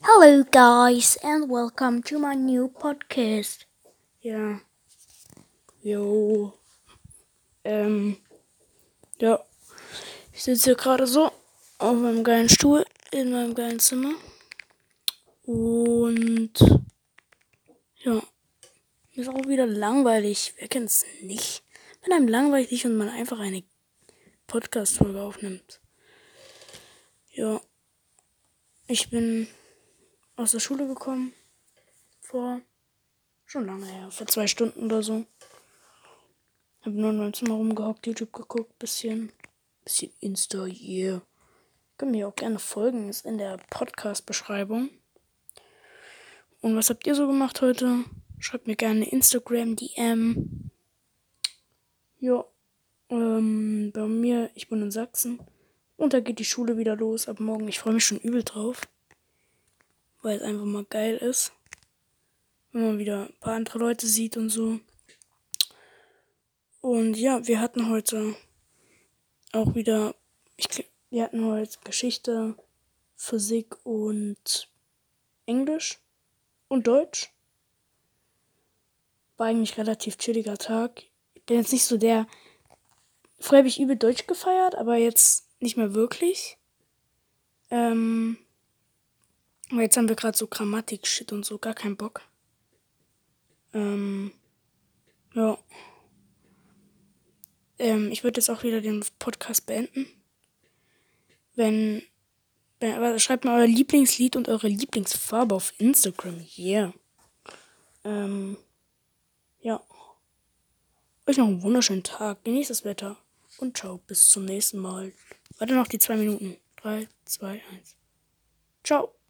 Hello, guys, and welcome to my new podcast. Ja. Jo. Ähm. Ja. Ich sitze hier gerade so auf meinem geilen Stuhl in meinem geilen Zimmer. Und. Ja. Mir ist auch wieder langweilig. Wer kennt es nicht? Wenn einem langweilig und man einfach eine Podcast-Folge aufnimmt. Ja. Ich bin aus der Schule gekommen. Vor schon lange her, vor zwei Stunden oder so. Hab nur in meinem Zimmer rumgehockt, YouTube geguckt, bisschen, bisschen Insta, yeah. Könnt mir auch gerne folgen, ist in der Podcast-Beschreibung. Und was habt ihr so gemacht heute? Schreibt mir gerne Instagram, DM. Ja, ähm, bei mir, ich bin in Sachsen. Und da geht die Schule wieder los ab morgen. Ich freue mich schon übel drauf weil es einfach mal geil ist. Wenn man wieder ein paar andere Leute sieht und so. Und ja, wir hatten heute auch wieder, ich, wir hatten heute Geschichte, Physik und Englisch und Deutsch. War eigentlich relativ chilliger Tag. Ich bin jetzt nicht so der. Früher habe ich übel Deutsch gefeiert, aber jetzt nicht mehr wirklich. Ähm, aber jetzt haben wir gerade so Grammatik-Shit und so, gar keinen Bock. Ähm, ja. Ähm, ich würde jetzt auch wieder den Podcast beenden. Wenn, wenn schreibt mal euer Lieblingslied und eure Lieblingsfarbe auf Instagram. Yeah. Ähm, ja. Euch noch einen wunderschönen Tag. Genießt das Wetter. Und ciao. Bis zum nächsten Mal. Warte noch die zwei Minuten. Drei, zwei, eins. Ciao.